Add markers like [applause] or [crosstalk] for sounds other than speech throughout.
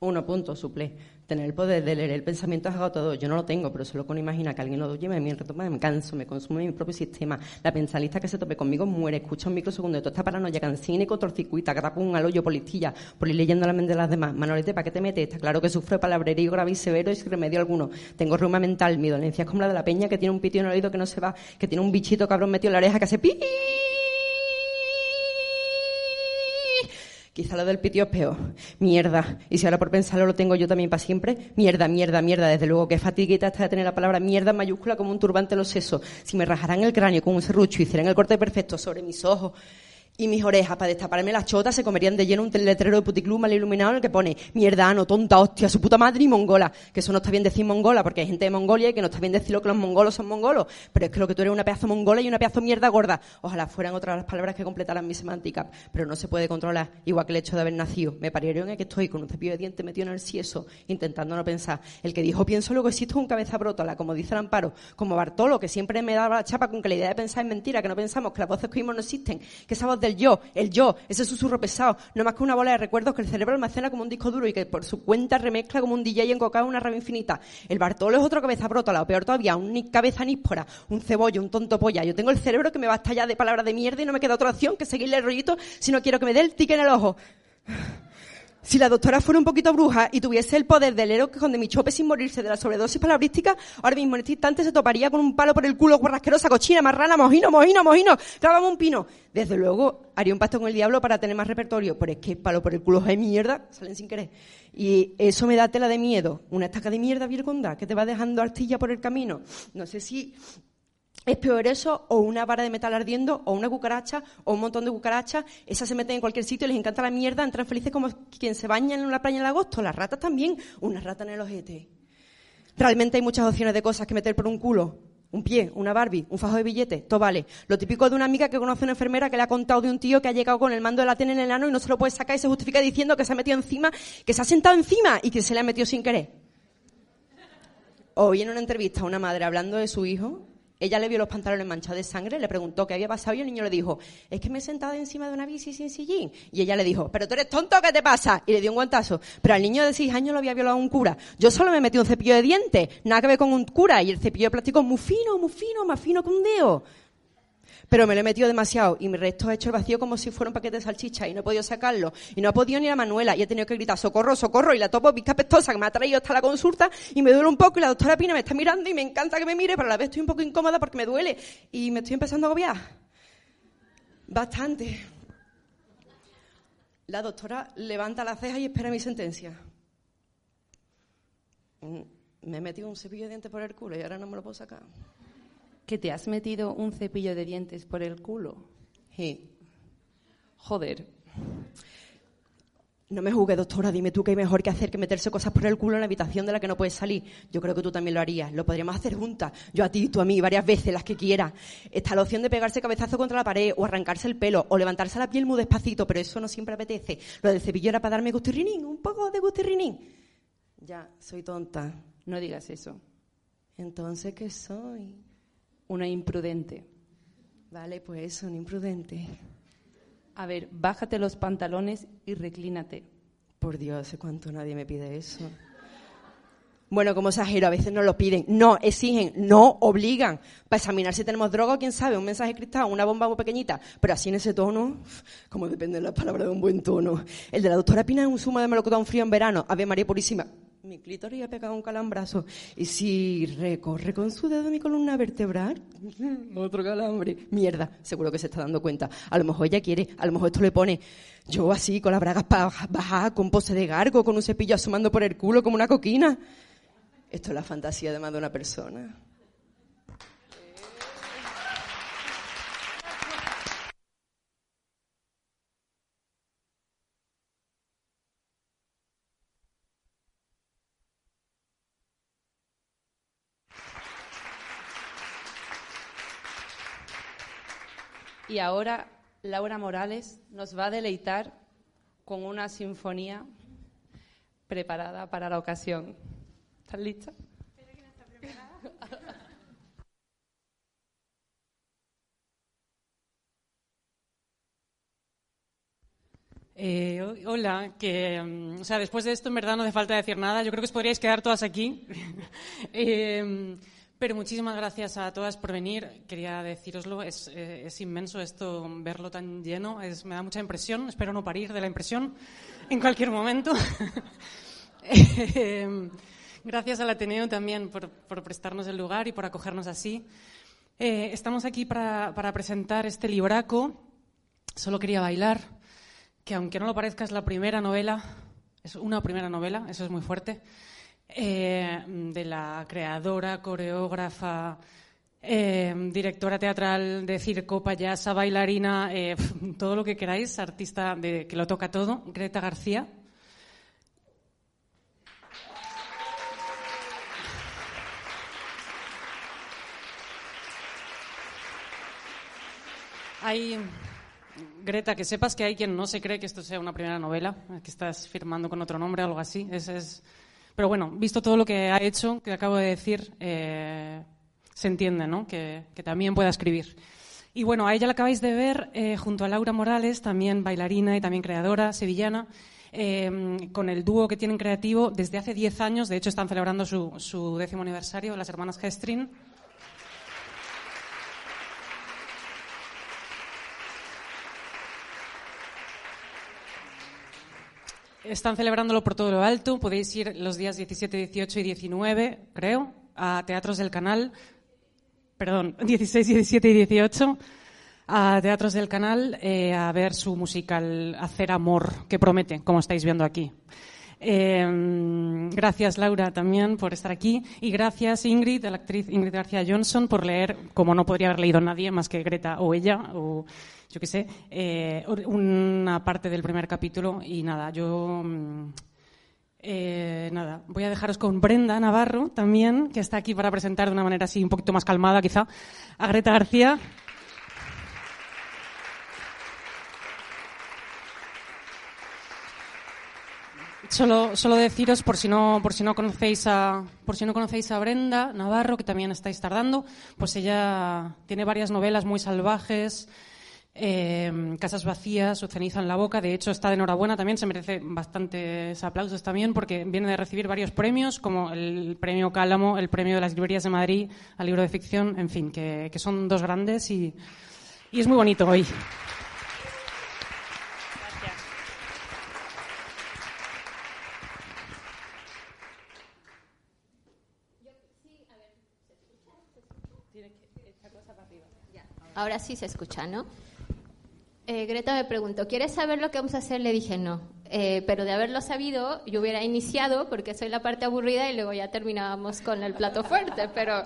Uno punto, suple. Tener el poder de leer el pensamiento es agotador. Yo no lo tengo, pero solo con imaginar que alguien lo lleve, me retoma, me canso, me consume mi propio sistema. La pensalista que se tope conmigo muere, escucha un microsegundo de toda esta paranoia, cancina y cortocircuita, catapum, un hoyo, polistilla, por ir leyendo la mente de las demás. Manolete, ¿para qué te metes? Está claro que sufro palabrerío grave y severo y sin remedio alguno. Tengo reuma mental, mi dolencia es como la de la peña que tiene un pitio en el oído que no se va, que tiene un bichito cabrón metido en la oreja que hace pi Quizá lo del pitio es peor. Mierda. Y si ahora por pensarlo lo tengo yo también para siempre, mierda, mierda, mierda. Desde luego que fatiguita está de tener la palabra mierda en mayúscula como un turbante en los sesos. Si me rajaran el cráneo con un serrucho y hicieran el corte perfecto sobre mis ojos y mis orejas para destaparme las chotas se comerían de lleno un letrero de puticlub mal iluminado en el que pone mierdano, tonta, hostia, su puta madre y mongola. Que eso no está bien decir mongola porque hay gente de Mongolia y que no está bien decirlo que los mongolos son mongolos. Pero es que lo que tú eres una pedazo mongola y una pedazo mierda gorda. Ojalá fueran otras las palabras que completaran mi semántica. Pero no se puede controlar. Igual que el hecho de haber nacido. Me parieron en que estoy con un cepillo de dientes metido en el sieso, intentando no pensar. El que dijo pienso luego existe un cabeza brótola, como dice el amparo. Como Bartolo, que siempre me daba la chapa con que la idea de pensar es mentira, que no pensamos, que las voces que oímos no existen, que esa voz del yo, el yo, ese susurro pesado, no más que una bola de recuerdos que el cerebro almacena como un disco duro y que por su cuenta remezcla como un DJ encocado en una rama infinita. El Bartolo es otro cabeza brota, o peor todavía, un cabeza níspora, un cebollo, un tonto polla. Yo tengo el cerebro que me va a estallar de palabras de mierda y no me queda otra opción que seguirle el rollito si no quiero que me dé el tique en el ojo. Si la doctora fuera un poquito bruja y tuviese el poder héroe que con de mi chope sin morirse de la sobredosis palabrística, ahora mismo en este instante se toparía con un palo por el culo, guarrasquerosa, cochina, marrana, mojino, mojino, mojino, clavamos un pino. Desde luego, haría un pacto con el diablo para tener más repertorio, pero es que palo por el culo de mierda, salen sin querer. Y eso me da tela de miedo. Una estaca de mierda virgonda que te va dejando artilla por el camino. No sé si es peor eso o una vara de metal ardiendo o una cucaracha o un montón de cucarachas. Esas se meten en cualquier sitio, les encanta la mierda, entran felices como quien se baña en una playa en agosto. Las ratas también, una rata en el ojete. Realmente hay muchas opciones de cosas que meter por un culo. Un pie, una Barbie, un fajo de billetes, todo vale. Lo típico de una amiga que conoce a una enfermera que le ha contado de un tío que ha llegado con el mando de la tele en el ano y no se lo puede sacar y se justifica diciendo que se ha metido encima, que se ha sentado encima y que se le ha metido sin querer. Hoy en una entrevista a una madre hablando de su hijo, ella le vio los pantalones manchados de sangre, le preguntó qué había pasado y el niño le dijo, es que me he sentado encima de una bici sin sillín. Y ella le dijo, pero tú eres tonto, ¿qué te pasa? Y le dio un guantazo. Pero al niño de seis años lo había violado un cura. Yo solo me metí un cepillo de dientes, nada que ver con un cura. Y el cepillo de plástico muy fino, muy fino, más fino que un dedo pero me lo he metido demasiado y mi resto ha hecho el vacío como si fuera un paquete de salchicha y no he podido sacarlo. Y no ha podido ni la Manuela y he tenido que gritar socorro, socorro y la topo vista pestosa que me ha traído hasta la consulta y me duele un poco y la doctora Pina me está mirando y me encanta que me mire, pero a la vez estoy un poco incómoda porque me duele y me estoy empezando a agobiar. Bastante. La doctora levanta la ceja y espera mi sentencia. Mm, me he metido un cepillo de dientes por el culo y ahora no me lo puedo sacar que te has metido un cepillo de dientes por el culo. Sí. Joder. No me juzgues, doctora, dime tú qué hay mejor que hacer que meterse cosas por el culo en la habitación de la que no puedes salir. Yo creo que tú también lo harías. Lo podríamos hacer juntas. Yo a ti, y tú a mí, varias veces, las que quieras. Está la opción de pegarse cabezazo contra la pared, o arrancarse el pelo, o levantarse la piel muy despacito, pero eso no siempre apetece. Lo del cepillo era para darme gustirrinín, un poco de gustirrinín. Ya, soy tonta. No digas eso. Entonces, ¿qué soy? Una imprudente. Vale, pues un imprudente. A ver, bájate los pantalones y reclínate. Por Dios, ¿hace cuánto nadie me pide eso? Bueno, como exagero, a veces no lo piden, no exigen, no obligan. Para examinar si tenemos droga, quién sabe, un mensaje cristal, una bomba muy pequeñita. Pero así en ese tono, como depende de la palabra de un buen tono. El de la doctora Pina es un zumo de melocotón frío en verano. Ave María Purísima mi clítoris ha pegado un calambrazo. Y si recorre con su dedo mi columna vertebral, [laughs] otro calambre. Mierda, seguro que se está dando cuenta. A lo mejor ella quiere, a lo mejor esto le pone yo así, con las bragas bajar, con pose de gargo, con un cepillo asomando por el culo como una coquina. Esto es la fantasía de más de una persona. Y ahora Laura Morales nos va a deleitar con una sinfonía preparada para la ocasión. ¿Estás lista? Eh, hola, que, mm, o sea, después de esto en verdad no hace falta decir nada. Yo creo que os podríais quedar todas aquí. [laughs] eh, pero muchísimas gracias a todas por venir. Quería deciroslo, es, eh, es inmenso esto, verlo tan lleno. Es, me da mucha impresión. Espero no parir de la impresión en cualquier momento. [laughs] Eh, gracias al Ateneo también por, por, prestarnos el lugar y por acogernos así. Eh, estamos aquí para, para presentar este libraco. Solo quería bailar que aunque no lo parezca es la primera novela, es una primera novela, eso es muy fuerte, eh, de la creadora, coreógrafa, eh, directora teatral de circo, payasa, bailarina, eh, [laughs] todo lo que queráis, artista que lo toca todo, Greta García. Hay Greta, que sepas que hay quien no se cree que esto sea una primera novela, que estás firmando con otro nombre algo así. Es, es... Pero bueno, visto todo lo que ha hecho, que acabo de decir, eh, se entiende, ¿no? Que, también pueda escribir. Y bueno, a ella la acabáis de ver eh, junto a Laura Morales, también bailarina y también creadora sevillana, eh, con el dúo que tienen creativo desde hace 10 años. De hecho, están celebrando su, su décimo aniversario, las hermanas Gestrin. Están celebrándolo por todo lo alto. Podéis ir los días 17, 18 y 19, creo, a Teatros del Canal. Perdón, [laughs] 16, 17 y 18 a Teatros del Canal eh, a ver su musical Hacer Amor, que promete, como estáis viendo aquí. Eh, gracias, Laura, también por estar aquí. Y gracias, Ingrid, a la actriz Ingrid García Johnson, por leer, como no podría haber leído nadie más que Greta o ella, o yo qué sé, eh, una parte del primer capítulo. Y nada, yo. Eh, nada, voy a dejaros con Brenda Navarro también, que está aquí para presentar de una manera así un poquito más calmada, quizá, a Greta García. Solo, solo, deciros, por si, no, por, si no conocéis a, por si no conocéis a Brenda Navarro, que también estáis tardando, pues ella tiene varias novelas muy salvajes, eh, Casas vacías o Ceniza en la boca. De hecho, está de enhorabuena también, se merece bastantes aplausos también, porque viene de recibir varios premios, como el premio Cálamo, el premio de las librerías de Madrid al libro de ficción, en fin, que, que son dos grandes y, y es muy bonito hoy. Ahora sí se escucha, ¿no? Eh, Greta me preguntó, ¿quieres saber lo que vamos a hacer? Le dije no. Eh, pero de haberlo sabido, yo hubiera iniciado porque soy la parte aburrida y luego ya terminábamos con el plato fuerte. Pero,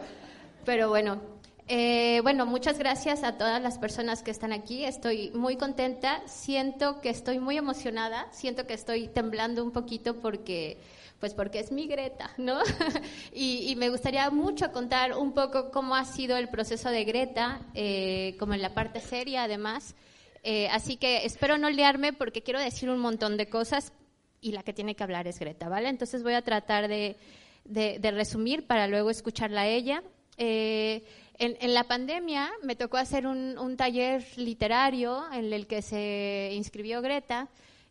pero bueno, eh, bueno, muchas gracias a todas las personas que están aquí. Estoy muy contenta. Siento que estoy muy emocionada. Siento que estoy temblando un poquito porque pues porque es mi Greta, ¿no? [laughs] y, me gustaría mucho contar un poco cómo ha sido el proceso de Greta, eh, como en la parte seria además. Eh, así que espero no liarme porque quiero decir un montón de cosas y la que tiene que hablar es Greta, ¿vale? Entonces voy a tratar de, de, resumir para luego escucharla a ella. Eh, en, en, la pandemia me tocó hacer un, un taller literario en el que se inscribió Greta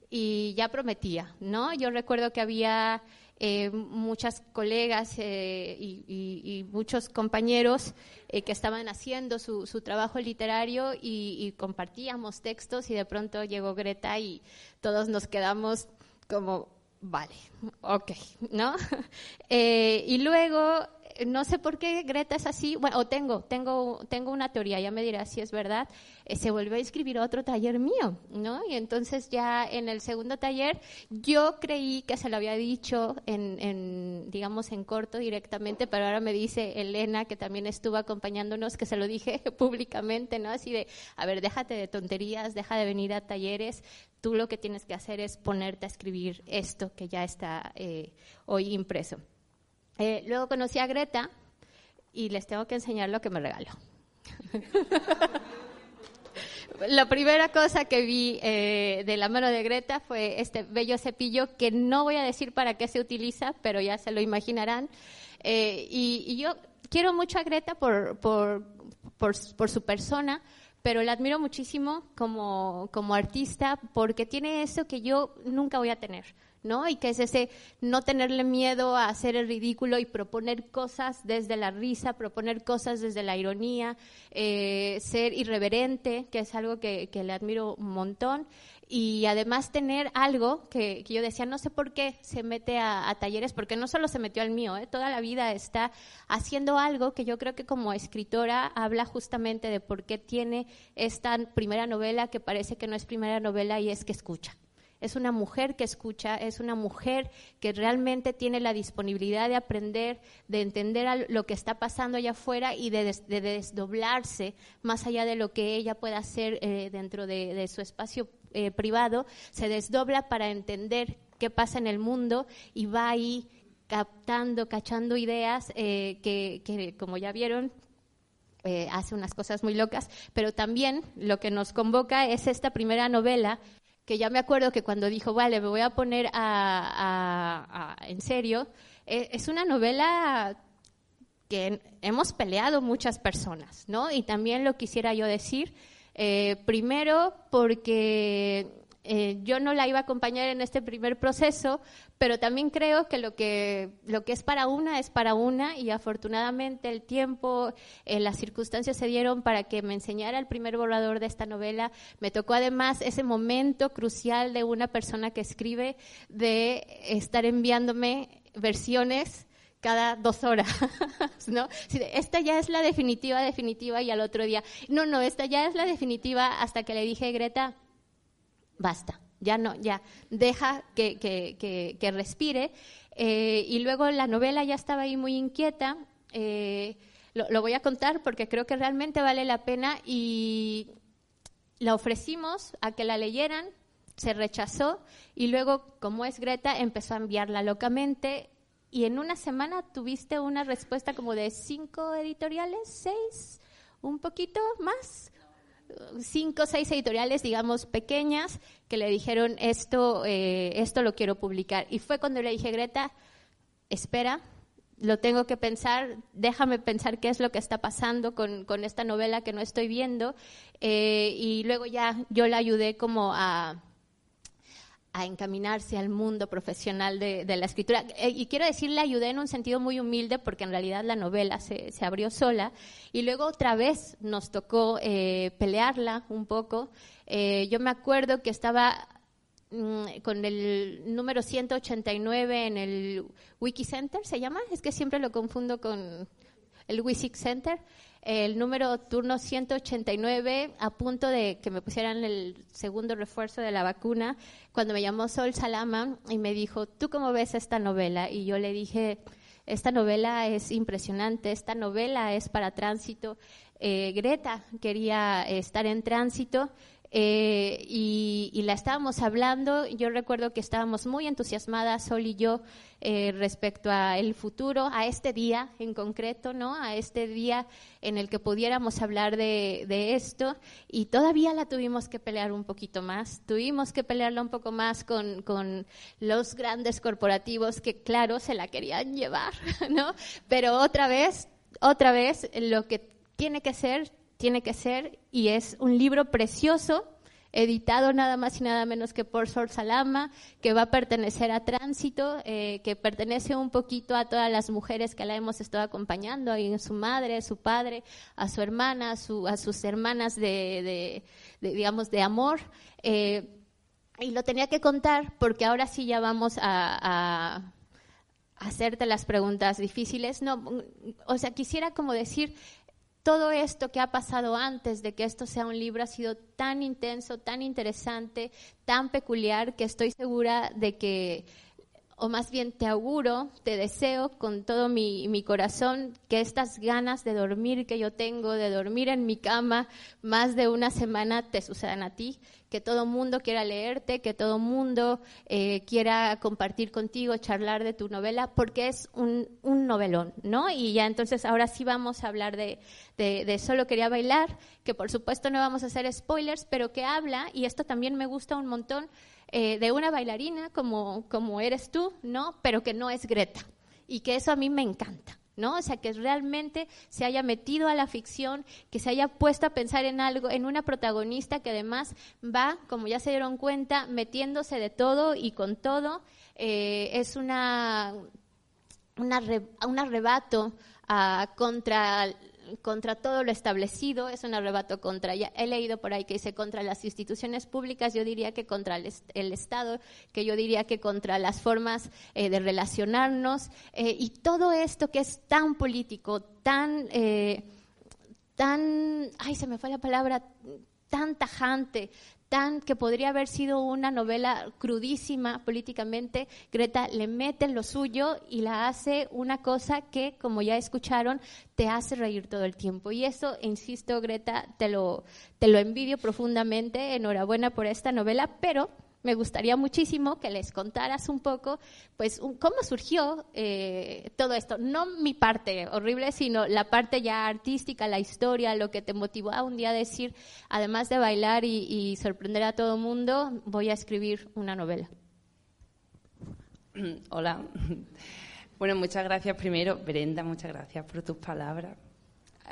y ya prometía, ¿no? Yo recuerdo que había eh, muchas colegas eh, y, muchos compañeros eh, que estaban haciendo su, trabajo literario y, y, compartíamos textos y de pronto llegó Greta y todos nos quedamos como, vale, ok, ¿no? [laughs] y luego no sé por qué Greta es así, bueno, o tengo, tengo, tengo una teoría, ya me dirás si es verdad, eh, se volvió a inscribir a otro taller mío, ¿no? Y entonces ya en el segundo taller yo creí que se lo había dicho en, en, digamos, en corto directamente, pero ahora me dice Elena, que también estuvo acompañándonos, que se lo dije [laughs] públicamente, ¿no? Así de, a ver, déjate de tonterías, deja de venir a talleres, tú lo que tienes que hacer es ponerte a escribir esto que ya está eh, hoy impreso. Eh, luego conocí a Greta y les tengo que enseñar lo que me regaló. [laughs] la primera cosa que vi eh, de la mano de Greta fue este bello cepillo que no voy a decir para qué se utiliza, pero ya se lo imaginarán. Eh, y, yo quiero mucho a Greta por, por, por, su persona, pero la admiro muchísimo como, como artista porque tiene eso que yo nunca voy a tener. ¿no? Y que es ese no tenerle miedo a hacer el ridículo y proponer cosas desde la risa, proponer cosas desde la ironía, eh, ser irreverente, que es algo que, le admiro un montón. Y además tener algo que, yo decía, no sé por qué se mete a, talleres, porque no solo se metió al mío, ¿eh? toda la vida está haciendo algo que yo creo que como escritora habla justamente de por qué tiene esta primera novela que parece que no es primera novela y es que escucha es una mujer que escucha, es una mujer que realmente tiene la disponibilidad de aprender, de entender lo que está pasando allá afuera y de, desdoblarse más allá de lo que ella pueda hacer eh, dentro de, su espacio eh, privado, se desdobla para entender qué pasa en el mundo y va ahí captando, cachando ideas eh, que, como ya vieron, hace unas cosas muy locas, pero también lo que nos convoca es esta primera novela que ya me acuerdo que cuando dijo, vale, me voy a poner a, en serio, es una novela que hemos peleado muchas personas, ¿no? Y también lo quisiera yo decir, eh, primero porque eh, yo no la iba a acompañar en este primer proceso, pero también creo que lo que, lo que es para una es para una y afortunadamente el tiempo, eh, las circunstancias se dieron para que me enseñara el primer borrador de esta novela. Me tocó además ese momento crucial de una persona que escribe de estar enviándome versiones cada dos horas, [laughs] ¿no? Esta ya es la definitiva, definitiva, y al otro día, no, no, esta ya es la definitiva, hasta que le dije, Greta, basta, ya no, ya, deja que, que, respire. Eh, y luego la novela ya estaba ahí muy inquieta. Eh, lo, voy a contar porque creo que realmente vale la pena y la ofrecimos a que la leyeran, se rechazó y luego, como es Greta, empezó a enviarla locamente y en una semana tuviste una respuesta como de cinco editoriales, seis, un poquito más cinco o seis editoriales, digamos, pequeñas, que le dijeron esto, eh, esto lo quiero publicar. Y fue cuando le dije, Greta, espera, lo tengo que pensar, déjame pensar qué es lo que está pasando con, esta novela que no estoy viendo. Eh, y luego ya yo la ayudé como a a encaminarse al mundo profesional de, la escritura. Eh, y quiero decir, le ayudé en un sentido muy humilde porque en realidad la novela se, abrió sola y luego otra vez nos tocó eh, pelearla un poco. Eh, yo me acuerdo que estaba mm, con el número 189 en el Wiki Center, ¿se llama? Es que siempre lo confundo con el Wiki Center el número turno 189 a punto de que me pusieran el segundo refuerzo de la vacuna, cuando me llamó Sol Salama y me dijo, ¿tú cómo ves esta novela? Y yo le dije, esta novela es impresionante, esta novela es para tránsito. Eh, Greta quería estar en tránsito eh, y, la estábamos hablando. Yo recuerdo que estábamos muy entusiasmadas, Sol y yo, eh, respecto a el futuro, a este día en concreto, ¿no? A este día en el que pudiéramos hablar de, esto. Y todavía la tuvimos que pelear un poquito más. Tuvimos que pelearla un poco más con, con los grandes corporativos que, claro, se la querían llevar, [laughs] ¿no? Pero otra vez, otra vez, lo que tiene que ser tiene que ser, y es un libro precioso, editado nada más y nada menos que por Sor Salama, que va a pertenecer a Tránsito, eh, que pertenece un poquito a todas las mujeres que la hemos estado acompañando, a su madre, su padre, a su hermana, a, sus hermanas de, digamos, de amor. Eh, y lo tenía que contar porque ahora sí ya vamos a, a hacerte las preguntas difíciles. No, o sea, quisiera como decir, todo esto que ha pasado antes de que esto sea un libro ha sido tan intenso, tan interesante, tan peculiar, que estoy segura de que o más bien te auguro, te deseo con todo mi, mi, corazón que estas ganas de dormir que yo tengo, de dormir en mi cama más de una semana, te sucedan a ti, que todo mundo quiera leerte, que todo mundo eh, quiera compartir contigo, charlar de tu novela, porque es un, un, novelón, ¿no? Y ya entonces ahora sí vamos a hablar de, de, de Solo quería bailar, que por supuesto no vamos a hacer spoilers, pero que habla, y esto también me gusta un montón, eh, de una bailarina como, como eres tú, ¿no? Pero que no es Greta. Y que eso a mí me encanta. ¿no? O sea, que realmente se haya metido a la ficción, que se haya puesto a pensar en algo, en una protagonista que además va, como ya se dieron cuenta, metiéndose de todo y con todo. Eh, es una, una, un arrebato uh, contra contra todo lo establecido, es un arrebato contra, ya he leído por ahí que dice contra las instituciones públicas, yo diría que contra el, Estado, que yo diría que contra las formas eh, de relacionarnos eh, y todo esto que es tan político, tan, eh, tan, ay, se me fue la palabra, tan tajante, tan que podría haber sido una novela crudísima políticamente, Greta le mete lo suyo y la hace una cosa que, como ya escucharon, te hace reír todo el tiempo. Y eso, insisto, Greta, te lo, te lo envidio profundamente. Enhorabuena por esta novela, pero me gustaría muchísimo que les contaras un poco, pues, cómo surgió eh, todo esto. No mi parte horrible, sino la parte ya artística, la historia, lo que te motivó a un día decir, además de bailar y, sorprender a todo mundo, voy a escribir una novela. [clears throat] Hola. [laughs] Bueno, muchas gracias primero, Brenda, muchas gracias por tus palabras.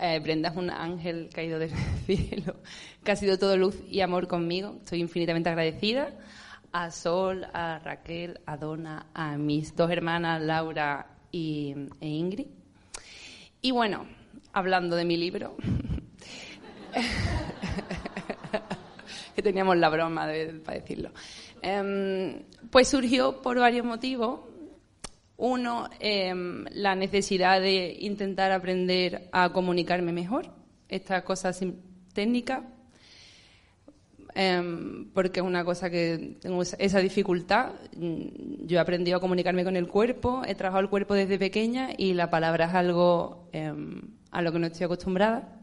Eh, Brenda es un ángel caído del [laughs] cielo, que ha sido todo luz y amor conmigo. Estoy infinitamente agradecida a Sol, a Raquel, a Donna, a mis dos hermanas, Laura y, e Ingrid. Y bueno, hablando de mi libro, [laughs] que teníamos la broma de, para decirlo, em, pues surgió por varios motivos. Uno, em, la necesidad de intentar aprender a comunicarme mejor, esta cosa técnica, Em, porque es una cosa que tengo esa dificultad. Mm, yo he aprendido a comunicarme con el cuerpo, he trabajado el cuerpo desde pequeña y la palabra es algo em, a lo que no estoy acostumbrada.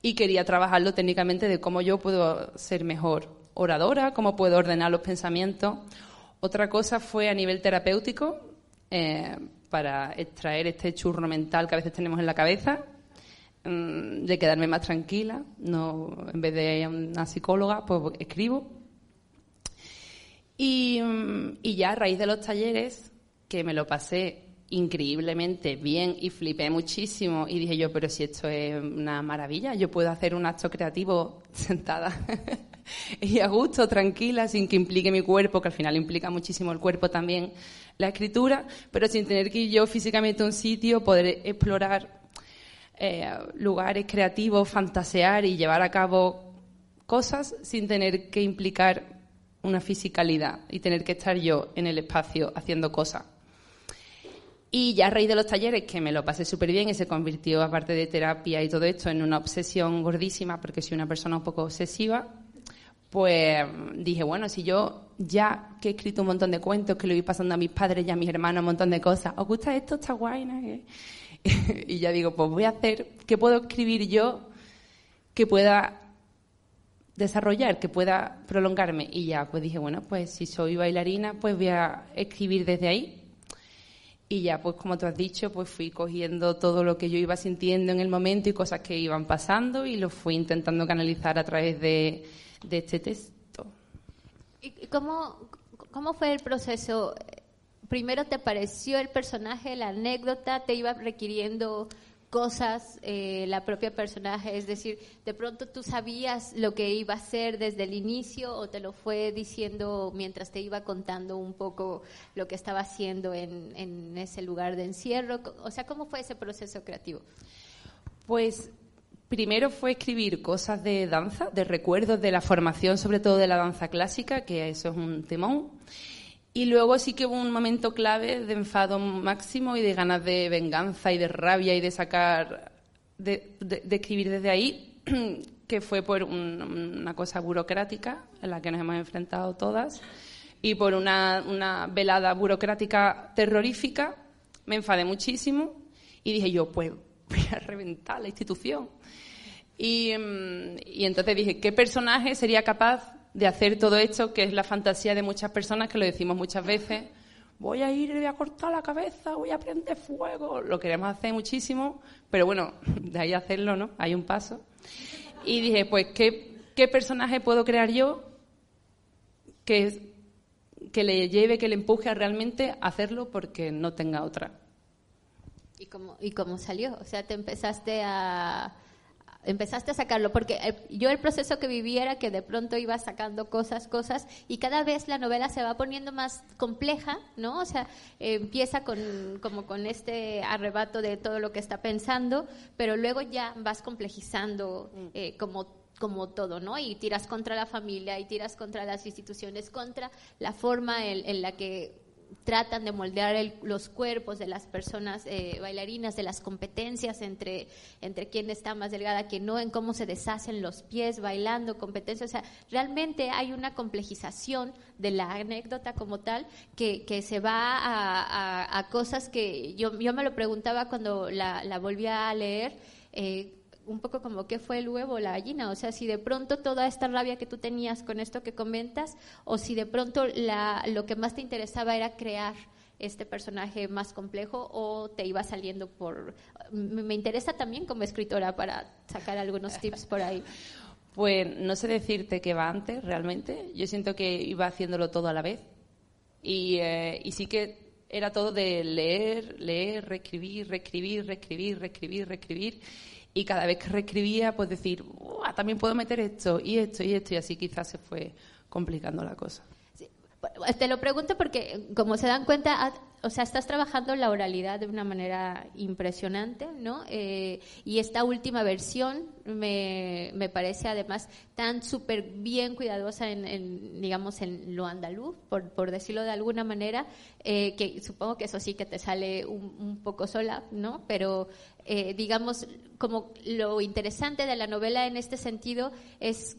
Y quería trabajarlo técnicamente de cómo yo puedo ser mejor oradora, cómo puedo ordenar los pensamientos. Otra cosa fue a nivel terapéutico, eh, para extraer este churro mental que a veces tenemos en la cabeza Mm, de quedarme más tranquila, no en vez de una psicóloga, pues escribo. Y, mm, y ya a raíz de los talleres, que me lo pasé increíblemente bien y flipé muchísimo y dije yo, pero si esto es una maravilla, yo puedo hacer un acto creativo [laughs] sentada [laughs] y a gusto, tranquila, sin que implique mi cuerpo, que al final implica muchísimo el cuerpo también la escritura, pero sin tener que ir yo físicamente a un sitio, poder explorar eh, lugares creativos, fantasear y llevar a cabo cosas sin tener que implicar una fisicalidad y tener que estar yo en el espacio haciendo cosas. Y ya a raíz de los talleres, que me lo pasé súper bien y se convirtió, aparte de terapia y todo esto, en una obsesión gordísima, porque soy una persona un poco obsesiva, pues dije, bueno, si yo ya que he escrito un montón de cuentos, que lo voy pasando a mis padres y a mis hermanos, un montón de cosas, ¿os gusta esto? Está guay, ¿no? [laughs] y ya digo, pues voy a hacer, ¿qué puedo escribir yo que pueda desarrollar, que pueda prolongarme? Y ya, pues dije, bueno, pues si soy bailarina, pues voy a escribir desde ahí. Y ya, pues como tú has dicho, pues fui cogiendo todo lo que yo iba sintiendo en el momento y cosas que iban pasando y lo fui intentando canalizar a través de, este texto. ¿Y cómo, cómo fue el proceso? Primero te pareció el personaje, la anécdota, te iba requiriendo cosas eh, la propia personaje, es decir, de pronto tú sabías lo que iba a ser desde el inicio o te lo fue diciendo mientras te iba contando un poco lo que estaba haciendo en, en ese lugar de encierro, o sea, ¿cómo fue ese proceso creativo? Pues primero fue escribir cosas de danza, de recuerdos de la formación, sobre todo de la danza clásica, que eso es un temón. Y luego sí que hubo un momento clave de enfado máximo y de ganas de venganza y de rabia y de sacar, de, escribir desde ahí, [clears throat] que fue por una cosa burocrática en la que nos hemos enfrentado todas, y por una, una velada burocrática terrorífica me enfadé muchísimo y dije yo, pues [laughs] voy a reventar la institución. Y, mm, y, entonces dije, ¿qué personaje sería capaz de hacer todo esto, que es la fantasía de muchas personas, que lo decimos muchas veces? Voy a ir le voy a cortar la cabeza, voy a prender fuego. Lo queremos hacer muchísimo, pero bueno, [laughs] de ahí hacerlo, ¿no? Hay un paso. Y dije, pues, ¿qué, qué personaje puedo crear yo que, que le lleve, que le empuje a realmente hacerlo porque no tenga otra? ¿Y cómo, ¿Y cómo salió? O sea, te empezaste a empezaste a sacarlo, porque eh, yo el proceso que viví era que de pronto iba sacando cosas, cosas, y cada vez la novela se va poniendo más compleja, ¿no? O sea, empieza con, como con este arrebato de todo lo que está pensando, pero luego ya vas complejizando mm. eh, como como todo, ¿no? Y tiras contra la familia y tiras contra las instituciones, contra la forma en la que tratan de moldear los cuerpos de las personas eh, bailarinas, de las competencias entre, entre quién está más delgada, quién no, en cómo se deshacen los pies bailando, competencias. O sea, realmente hay una complejización de la anécdota como tal que, que se va a, a, cosas que yo, yo me lo preguntaba cuando la, la volví a leer. Eh, un poco como qué fue el huevo o la gallina, o sea, si de pronto toda esta rabia que tú tenías con esto que comentas, o si de pronto lo que más te interesaba era crear este personaje más complejo o te iba saliendo por... Me interesa también como escritora para sacar algunos tips por ahí. [laughs] Pues no sé decirte qué va antes realmente. Yo siento que iba haciéndolo todo a la vez. Y, eh, sí que era todo de leer, leer, reescribir, reescribir, reescribir, reescribir, reescribir y cada vez que reescribía, pues decir, también puedo meter esto y esto y esto, y así quizás se fue complicando la cosa. Te lo pregunto porque, como se dan cuenta, o sea, estás trabajando la oralidad de una manera impresionante, ¿no? Eh, y esta última versión me, me parece además tan súper bien cuidadosa en, digamos, en lo andaluz, por, por decirlo de alguna manera, eh, que supongo que eso sí que te sale un, un poco sola, ¿no? Pero, eh, digamos, como lo interesante de la novela en este sentido es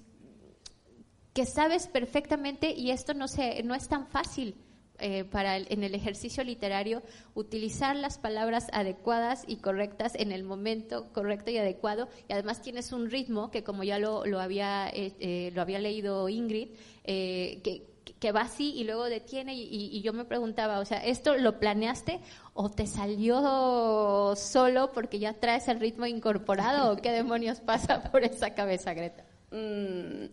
que sabes perfectamente, y esto no, se, no es tan fácil eh, para en el ejercicio literario, utilizar las palabras adecuadas y correctas en el momento correcto y adecuado, y además tienes un ritmo que, como ya lo, lo había, eh, eh, lo había leído Ingrid, que, que va así y luego detiene y, y, yo me preguntaba, o sea, ¿esto lo planeaste o te salió solo porque ya traes el ritmo incorporado o qué [laughs] demonios pasa por esa cabeza, Greta? Mm,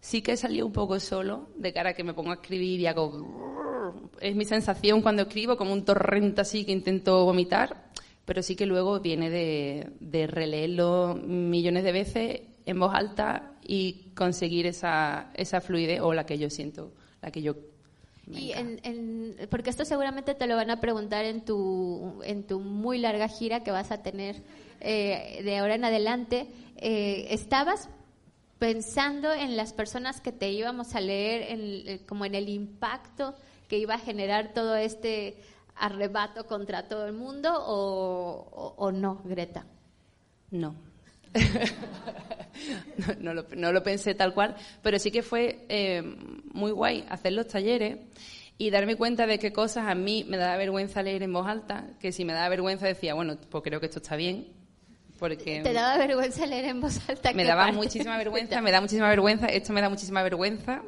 sí que salí un poco solo, de cara a que me pongo a escribir y hago... Es mi sensación cuando escribo, como un torrente así que intento vomitar, pero sí que luego viene de, de releerlo millones de veces en voz alta y conseguir esa, esa fluidez o la que yo siento, la que yo y porque esto seguramente te lo van a preguntar en tu, en tu muy larga gira que vas a tener eh, de ahora en adelante. Eh, ¿Estabas pensando en las personas que te íbamos a leer, eh, como en el impacto que iba a generar todo este arrebato contra todo el mundo o, no, Greta? No. [laughs] no, lo, pensé tal cual, pero sí que fue eh, muy guay hacer los talleres y darme cuenta de qué cosas a mí me daba vergüenza leer en voz alta, que si me daba vergüenza decía, bueno, pues creo que esto está bien, porque ¿Te daba vergüenza leer en voz alta? Me daba muchísima [laughs] vergüenza, me da muchísima vergüenza, esto me da muchísima vergüenza.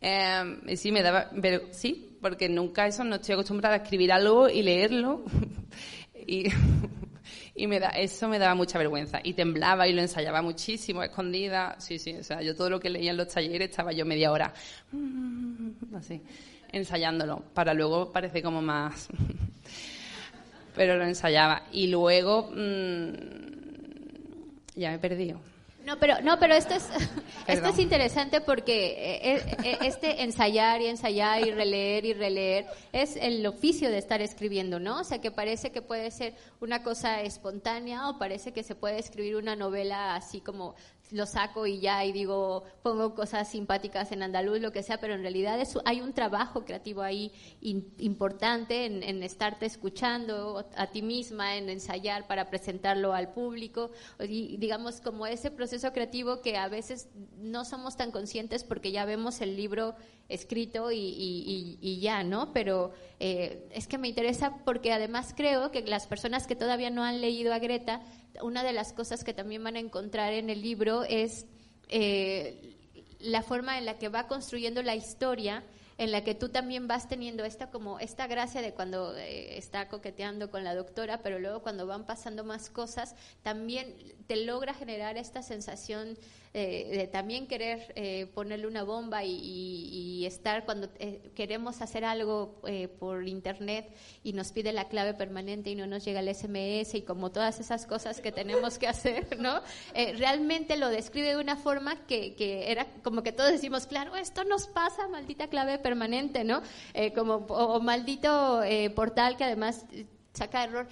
Eh, sí, me daba, pero sí, porque nunca eso, no estoy acostumbrada a escribir algo y leerlo. [laughs] y, y me da, eso me daba mucha vergüenza. Y temblaba y lo ensayaba muchísimo, escondida. Sí, sí, o sea, yo todo lo que leía en los talleres estaba yo media hora, así, ensayándolo, para luego parecer como más... [laughs] pero lo ensayaba. Y luego... Mmm, ya me he perdido. No, pero no, pero esto es [laughs] esto es interesante porque eh, eh, eh, este ensayar y ensayar y releer y releer es el oficio de estar escribiendo, ¿no? O sea, que parece que puede ser una cosa espontánea o parece que se puede escribir una novela así como lo saco y ya y digo, pongo cosas simpáticas en andaluz, lo que sea, pero en realidad hay un trabajo creativo ahí importante en, estarte escuchando a ti misma, en ensayar para presentarlo al público, y digamos como ese proceso creativo que a veces no somos tan conscientes porque ya vemos el libro escrito y, y, ya, ¿no? Pero eh, es que me interesa porque además creo que las personas que todavía no han leído a Greta una de las cosas que también van a encontrar en el libro es eh, la forma en la que va construyendo la historia en la que tú también vas teniendo esta como esta gracia de cuando eh, está coqueteando con la doctora, pero luego cuando van pasando más cosas, también te logra generar esta sensación eh, de también querer eh, ponerle una bomba y, estar cuando eh, queremos hacer algo por internet y nos pide la clave permanente y no nos llega el SMS y como todas esas cosas que tenemos que hacer, ¿no? realmente lo describe de una forma que, que, era como que todos decimos, claro, esto nos pasa, maldita clave permanente, ¿no? como, o maldito portal que además saca error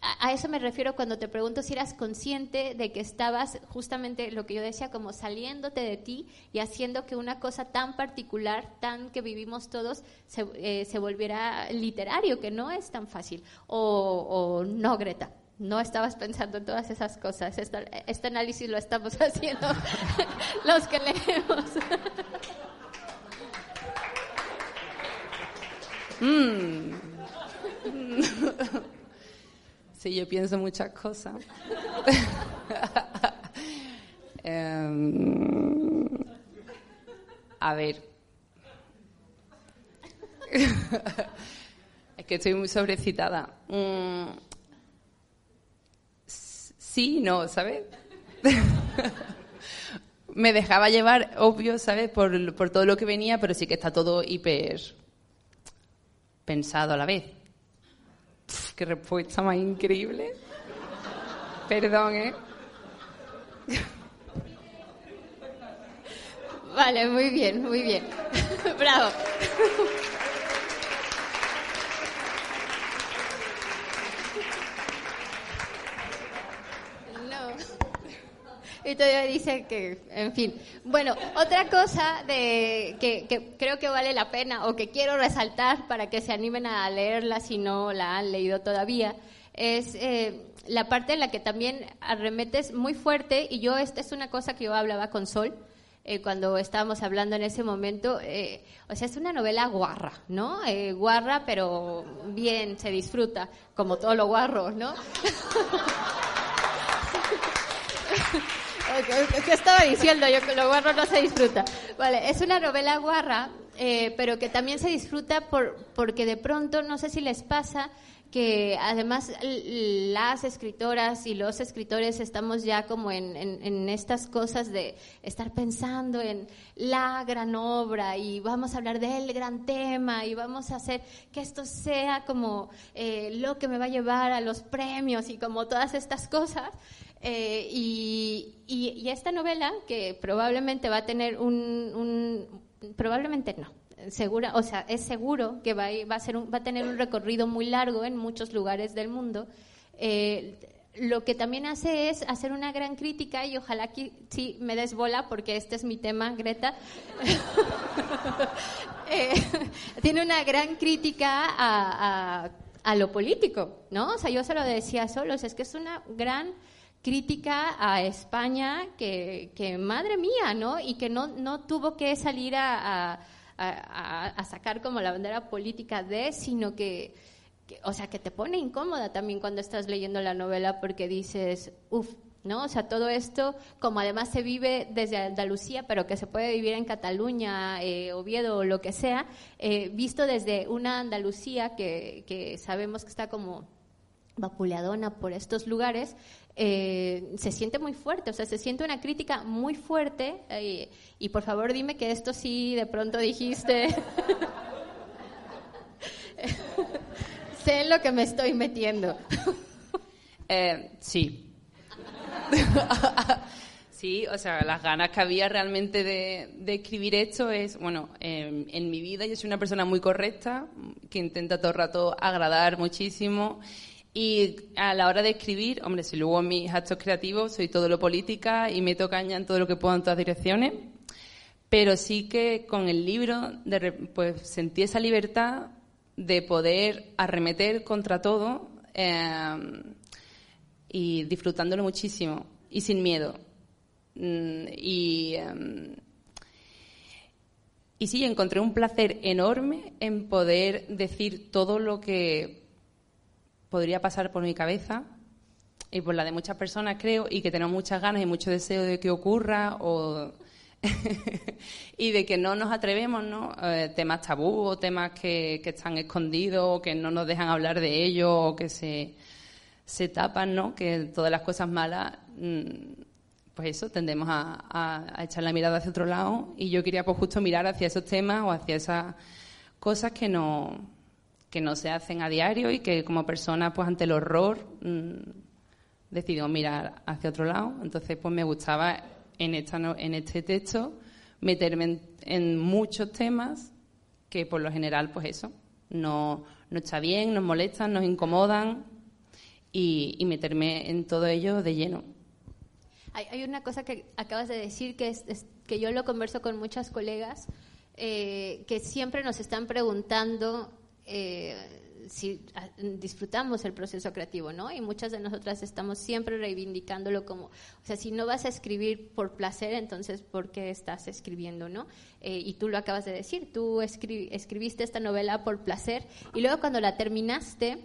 a, eso me refiero cuando te pregunto si eras consciente de que estabas justamente lo que yo decía, como saliéndote de ti y haciendo que una cosa tan particular, tan que vivimos todos, se, eh, se volviera literario, que no es tan fácil. O, no, Greta. No estabas pensando en todas esas cosas. este análisis lo estamos [laughs] haciendo [laughs] los que leemos. [laughs] Mm. [laughs] Sí, yo pienso muchas cosas. [laughs] Em, a ver. [laughs] es que estoy muy sobrecitada. Mm, sí, no, ¿sabes? Me dejaba llevar, obvio, ¿sabes? Por, por todo lo que venía, pero sí que está todo hiper pensado a la vez qué respuesta más increíble. Perdón, ¿eh? Vale, muy bien, muy bien. [laughs] Bravo. Y todavía dice que, en fin. Bueno, otra cosa de, que, creo que vale la pena o que quiero resaltar para que se animen a leerla si no la han leído todavía es eh, la parte en la que también arremetes muy fuerte y yo esta es una cosa que yo hablaba con Sol. Eh, cuando estábamos hablando en ese momento, eh, o sea, es una novela guarra, ¿no? guarra, pero bien, se disfruta, como todo lo guarro, ¿no? [laughs] ¿Qué estaba diciendo? Yo que lo guarro no se disfruta. Vale, es una novela guarra, eh, pero que también se disfruta por, porque de pronto, no sé si les pasa, que además las escritoras y los escritores estamos ya como en, en, estas cosas de estar pensando en la gran obra y vamos a hablar del gran tema y vamos a hacer que esto sea como eh, lo que me va a llevar a los premios y como todas estas cosas. Eh, y, y, esta novela, que probablemente va a tener un, probablemente no, segura, o sea, es seguro que va a, va a, ser va a tener un recorrido muy largo en muchos lugares del mundo. Eh, lo que también hace es hacer una gran crítica y ojalá que sí me des bola porque este es mi tema, Greta. [laughs] Eh, tiene una gran crítica a, a, a, lo político, ¿no? O sea, yo se lo decía solo, es que es una gran crítica a España que, que, madre mía, ¿no? Y que no, no tuvo que salir a, a, sacar como la bandera política de, sino que, o sea, que te pone incómoda también cuando estás leyendo la novela porque dices, uff, ¿no? O sea, todo esto, como además se vive desde Andalucía, pero que se puede vivir en Cataluña, eh, Oviedo o lo que sea, eh, visto desde una Andalucía que, que sabemos que está como vapuleadona por estos lugares, eh, se siente muy fuerte, o sea, se siente una crítica muy fuerte. Eh, y por favor dime que esto sí de pronto dijiste. [laughs] sé en lo que me estoy metiendo. [laughs] Eh, sí. [laughs] sí, o sea, las ganas que había realmente de, escribir esto es, bueno, en mi vida yo soy una persona muy correcta, que intenta todo el rato agradar muchísimo Y a la hora de escribir, hombre, si luego mis actos creativos soy todo lo política y meto caña en todo lo que puedo en todas direcciones, pero sí que con el libro pues sentí esa libertad de poder arremeter contra todo eh, y disfrutándolo muchísimo y sin miedo. Mm, y, em, y sí, encontré un placer enorme en poder decir todo lo que podría pasar por mi cabeza y por la de muchas personas, creo, y que tenemos muchas ganas y mucho deseo de que ocurra o [laughs] y de que no nos atrevemos, ¿no? Eh, temas tabú o temas que, que, están escondidos o que no nos dejan hablar de ellos o que se, se tapan, ¿no? Que todas las cosas malas, mm, pues eso, tendemos a, a, echar la mirada hacia otro lado y yo quería pues justo mirar hacia esos temas o hacia esas cosas que no, que no se hacen a diario y que como persona pues ante el horror mmm, decidimos mirar hacia otro lado. Entonces pues me gustaba en, esta, en este texto meterme en, muchos temas que por lo general pues eso, no, no está bien, nos molestan, nos incomodan y, meterme en todo ello de lleno. Hay, una cosa que acabas de decir que, es, que yo lo converso con muchas colegas eh, que siempre nos están preguntando eh, si ah, disfrutamos el proceso creativo, ¿no? Y muchas de nosotras estamos siempre reivindicándolo como, o sea, si no vas a escribir por placer, entonces, ¿por qué estás escribiendo, no? Eh, y tú lo acabas de decir, tú escribiste esta novela por placer y luego cuando la terminaste,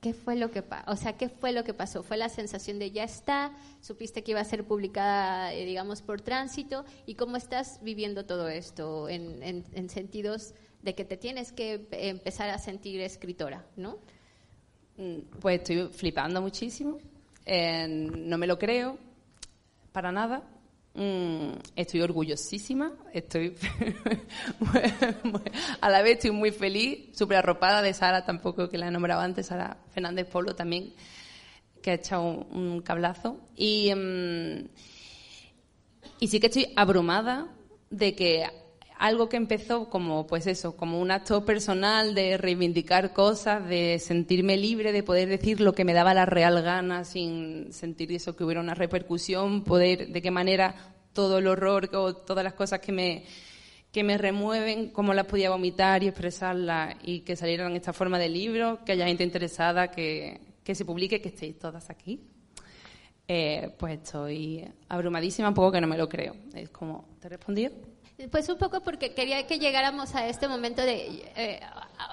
¿qué fue lo que o sea, qué fue lo que pasó? Fue la sensación de ya está, supiste que iba a ser publicada, eh, digamos, por tránsito y cómo estás viviendo todo esto en, en sentidos de que te tienes que empezar a sentir escritora, ¿no? Mm, pues estoy flipando muchísimo, no me lo creo para nada. Mm, estoy orgullosísima, estoy [laughs] a la vez estoy muy feliz, súper arropada de Sara, tampoco que la he nombrado antes, Sara Fernández Polo también, que ha echado un, cablazo. Y, mm, y sí que estoy abrumada de que algo que empezó como, pues eso, como un acto personal de reivindicar cosas, de sentirme libre, de poder decir lo que me daba la real gana sin sentir eso que hubiera una repercusión, poder, de qué manera todo el horror o todas las cosas que me, que me remueven, cómo las podía vomitar y expresarlas y que salieran en esta forma de libro, que haya gente interesada, que, que se publique, que estéis todas aquí. Eh, pues estoy abrumadísima, un poco que no me lo creo. Es como, ¿te he respondido? Pues un poco porque quería que llegáramos a este momento de, eh,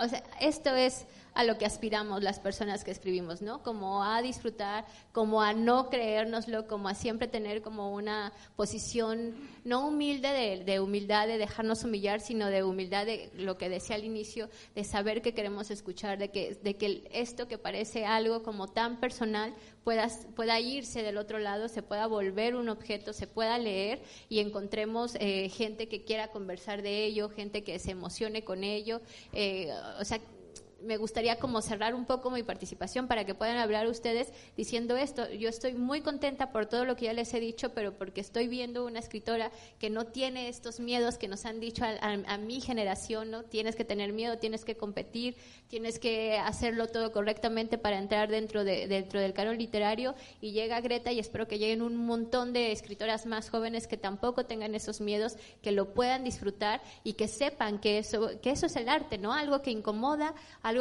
o sea, esto es a lo que aspiramos las personas que escribimos, ¿no? Como a disfrutar, como a no creérnoslo, como a siempre tener como una posición no humilde de, de, humildad, de dejarnos humillar, sino de humildad de lo que decía al inicio, de saber que queremos escuchar, de que, de que esto que parece algo como tan personal pueda, pueda irse del otro lado, se pueda volver un objeto, se pueda leer y encontremos eh, gente que quiera conversar de ello, gente que se emocione con ello. Eh, o sea, me gustaría como cerrar un poco mi participación para que puedan hablar ustedes diciendo esto. Yo estoy muy contenta por todo lo que ya les he dicho, pero porque estoy viendo una escritora que no tiene estos miedos que nos han dicho a, mi generación, ¿no? Tienes que tener miedo, tienes que competir, tienes que hacerlo todo correctamente para entrar dentro, de, dentro del canon literario y llega Greta y espero que lleguen un montón de escritoras más jóvenes que tampoco tengan esos miedos, que lo puedan disfrutar y que sepan que eso, que eso es el arte, ¿no? Algo que incomoda,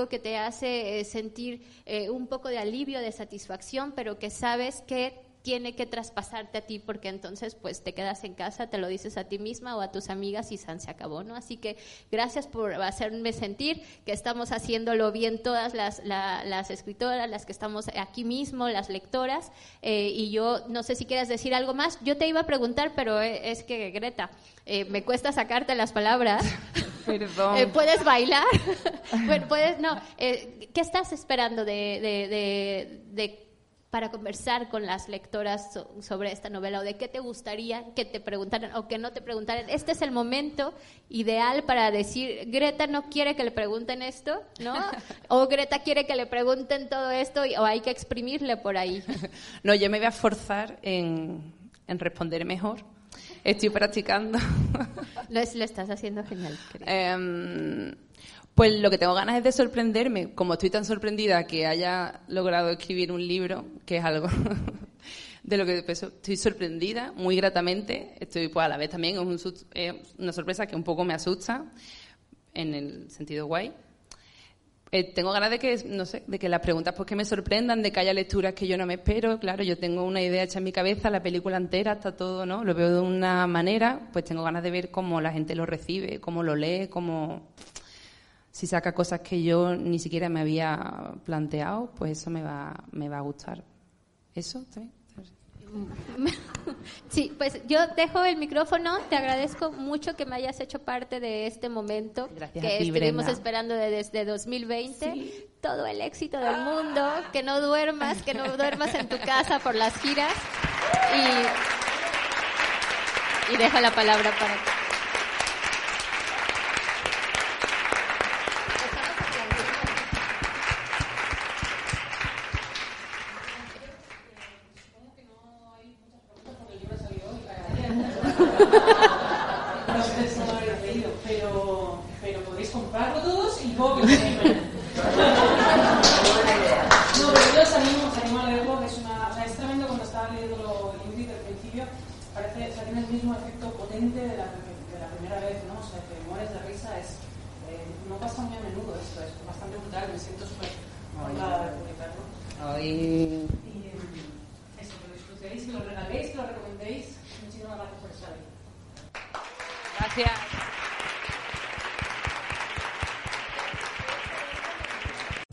que te hace eh, sentir eh, un poco de alivio, de satisfacción, pero que sabes que tiene que traspasarte a ti porque entonces pues te quedas en casa, te lo dices a ti misma o a tus amigas y San se acabó, ¿no? Así que gracias por hacerme sentir que estamos haciéndolo bien todas las, las escritoras, las que estamos aquí mismo, las lectoras eh, y yo no sé si quieras decir algo más, yo te iba a preguntar pero es que Greta, me cuesta sacarte las palabras. [laughs] Perdón. Eh, ¿Puedes bailar? [laughs] bueno, puedes, no. Eh, ¿Qué estás esperando de, para conversar con las lectoras sobre esta novela? ¿O de qué te gustaría que te preguntaran o que no te preguntaran? Este es el momento ideal para decir, Greta no quiere que le pregunten esto, ¿no? [laughs] O Greta quiere que le pregunten todo esto o hay que exprimirle por ahí. [laughs] No, yo me voy a forzar en, en responder mejor Estoy practicando. [laughs] Lo, lo estás haciendo genial. Em, Pues lo que tengo ganas es de sorprenderme, como estoy tan sorprendida que haya logrado escribir un libro, que es algo [laughs] de lo que pues, estoy sorprendida, muy gratamente. Estoy, pues a la vez también es, una sorpresa que un poco me asusta, en el sentido guay. Eh, tengo ganas de que, no sé, de que las preguntas pues que me sorprendan, de que haya lecturas que yo no me espero. Claro, yo tengo una idea hecha en mi cabeza, la película entera está todo, ¿no? Lo veo de una manera, pues tengo ganas de ver cómo la gente lo recibe, cómo lo lee, cómo si saca cosas que yo ni siquiera me había planteado, pues eso me va, me va a gustar. ¿Eso? ¿Sí? [laughs] Sí, pues yo dejo el micrófono. Te agradezco mucho que me hayas hecho parte de este momento que estuvimos esperando desde 2020. Todo el éxito del mundo, que no duermas, que no duermas en tu casa por las giras. Y, y dejo la palabra para ti. No sé si lo habéis leído, pero, pero podéis comprarlo todos y luego que lo No, pero yo os animo, os animo a leerlo, que es una. O sea, es tremendo cuando estaba leyendo el Judith al principio, parece, o tiene el mismo efecto potente de la, primera vez, ¿no? O sea, que mueres de risa es. No pasa muy a menudo esto, es bastante brutal, me siento súper honrada de publicarlo. Ay. Gracias.